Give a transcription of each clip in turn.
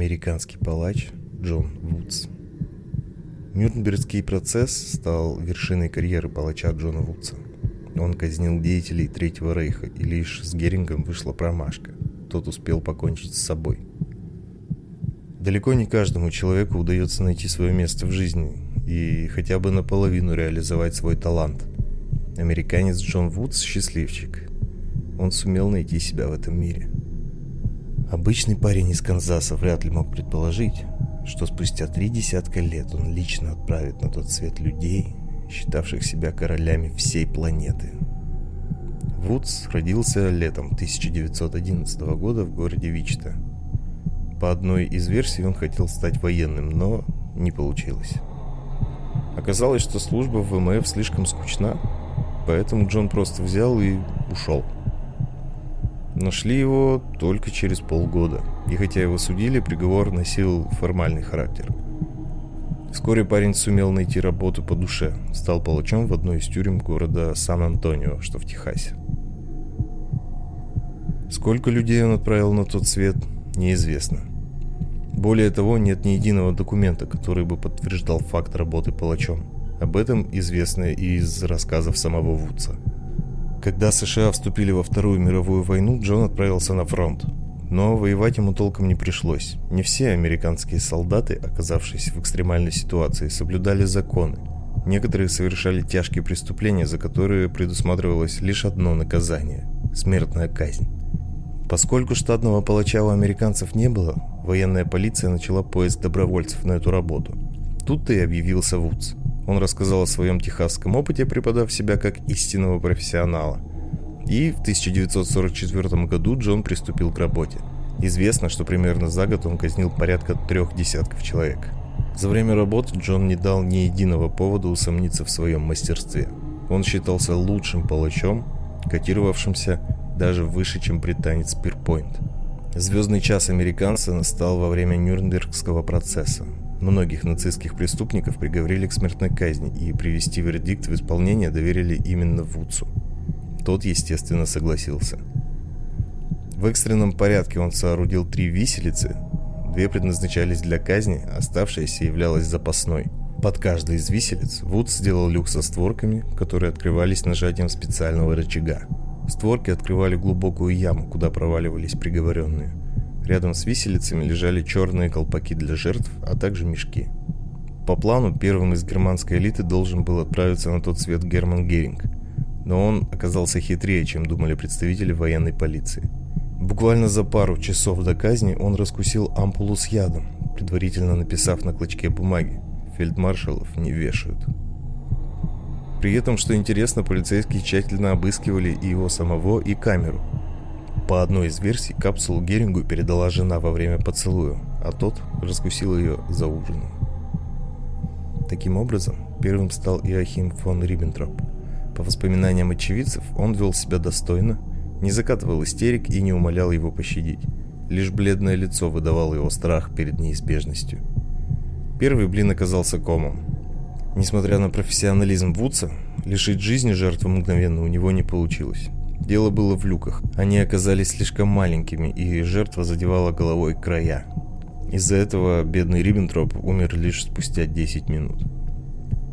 Американский палач Джон Вудс. Нюрнбергский процесс стал вершиной карьеры палача Джона Вудса. Он казнил деятелей Третьего Рейха, и лишь с Герингом вышла промашка. Тот успел покончить с собой. Далеко не каждому человеку удается найти свое место в жизни и хотя бы наполовину реализовать свой талант. Американец Джон Вудс – счастливчик. Он сумел найти себя в этом мире. Обычный парень из Канзаса вряд ли мог предположить, что спустя три десятка лет он лично отправит на тот свет людей, считавших себя королями всей планеты. Вудс родился летом 1911 года в городе Вичта. По одной из версий он хотел стать военным, но не получилось. Оказалось, что служба в ВМФ слишком скучна, поэтому Джон просто взял и ушел. Нашли его только через полгода, и хотя его судили, приговор носил формальный характер. Вскоре парень сумел найти работу по душе, стал палачом в одной из тюрем города Сан-Антонио, что в Техасе. Сколько людей он отправил на тот свет, неизвестно. Более того, нет ни единого документа, который бы подтверждал факт работы палачом. Об этом известно и из рассказов самого Вудса – когда США вступили во Вторую мировую войну, Джон отправился на фронт. Но воевать ему толком не пришлось. Не все американские солдаты, оказавшись в экстремальной ситуации, соблюдали законы. Некоторые совершали тяжкие преступления, за которые предусматривалось лишь одно наказание – смертная казнь. Поскольку штатного палача у американцев не было, военная полиция начала поиск добровольцев на эту работу. Тут-то и объявился Вудс. Он рассказал о своем техасском опыте, преподав себя как истинного профессионала. И в 1944 году Джон приступил к работе. Известно, что примерно за год он казнил порядка трех десятков человек. За время работы Джон не дал ни единого повода усомниться в своем мастерстве. Он считался лучшим палачом, котировавшимся даже выше, чем британец Пирпойнт. Звездный час американца настал во время Нюрнбергского процесса. Многих нацистских преступников приговорили к смертной казни и привести вердикт в исполнение доверили именно Вудсу. Тот, естественно, согласился. В экстренном порядке он соорудил три виселицы. Две предназначались для казни, оставшаяся являлась запасной. Под каждой из виселиц Вудс сделал люк со створками, которые открывались нажатием специального рычага. Створки открывали глубокую яму, куда проваливались приговоренные. Рядом с виселицами лежали черные колпаки для жертв, а также мешки. По плану, первым из германской элиты должен был отправиться на тот свет Герман Геринг, но он оказался хитрее, чем думали представители военной полиции. Буквально за пару часов до казни он раскусил ампулу с ядом, предварительно написав на клочке бумаги «Фельдмаршалов не вешают». При этом, что интересно, полицейские тщательно обыскивали и его самого, и камеру – по одной из версий, капсулу Герингу передала жена во время поцелуя, а тот раскусил ее за ужином. Таким образом, первым стал Иохим фон Риббентроп. По воспоминаниям очевидцев, он вел себя достойно, не закатывал истерик и не умолял его пощадить. Лишь бледное лицо выдавало его страх перед неизбежностью. Первый блин оказался комом. Несмотря на профессионализм Вудса, лишить жизни жертву мгновенно у него не получилось. Дело было в люках. Они оказались слишком маленькими, и жертва задевала головой края. Из-за этого бедный Риббентроп умер лишь спустя 10 минут.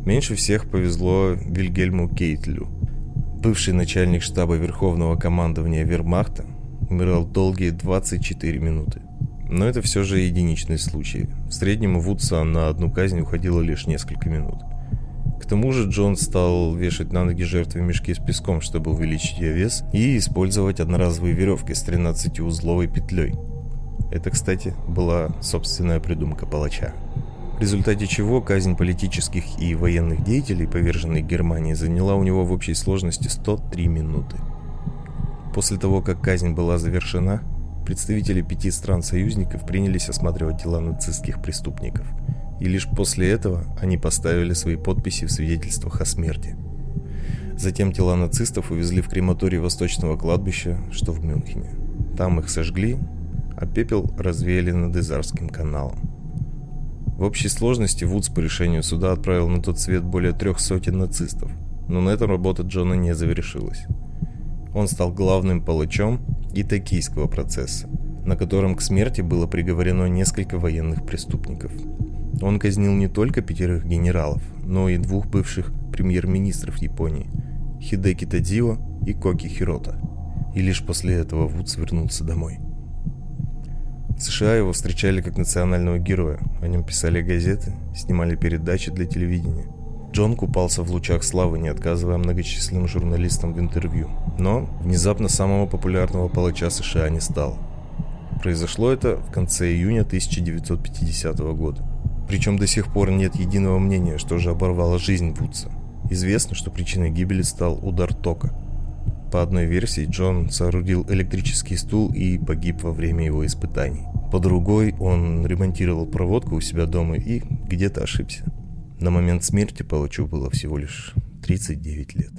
Меньше всех повезло Вильгельму Кейтлю. Бывший начальник штаба Верховного командования Вермахта умирал долгие 24 минуты. Но это все же единичный случай. В среднем Вудса на одну казнь уходило лишь несколько минут. К тому же Джон стал вешать на ноги жертвы мешки с песком, чтобы увеличить ее вес, и использовать одноразовые веревки с 13-узловой петлей. Это, кстати, была собственная придумка палача. В результате чего казнь политических и военных деятелей, поверженной Германии, заняла у него в общей сложности 103 минуты. После того, как казнь была завершена, представители пяти стран-союзников принялись осматривать дела нацистских преступников – и лишь после этого они поставили свои подписи в свидетельствах о смерти. Затем тела нацистов увезли в крематорий Восточного кладбища, что в Мюнхене. Там их сожгли, а пепел развеяли над Изарским каналом. В общей сложности Вудс по решению суда отправил на тот свет более трех сотен нацистов, но на этом работа Джона не завершилась. Он стал главным палачом и токийского процесса, на котором к смерти было приговорено несколько военных преступников. Он казнил не только пятерых генералов, но и двух бывших премьер-министров Японии – Хидеки Тадзио и Коки Хирота. И лишь после этого Вудс вернулся домой. В США его встречали как национального героя, о нем писали газеты, снимали передачи для телевидения. Джон купался в лучах славы, не отказывая многочисленным журналистам в интервью. Но внезапно самого популярного палача США не стало. Произошло это в конце июня 1950 года. Причем до сих пор нет единого мнения, что же оборвало жизнь Вудса. Известно, что причиной гибели стал удар тока. По одной версии, Джон соорудил электрический стул и погиб во время его испытаний. По другой, он ремонтировал проводку у себя дома и где-то ошибся. На момент смерти палачу было всего лишь 39 лет.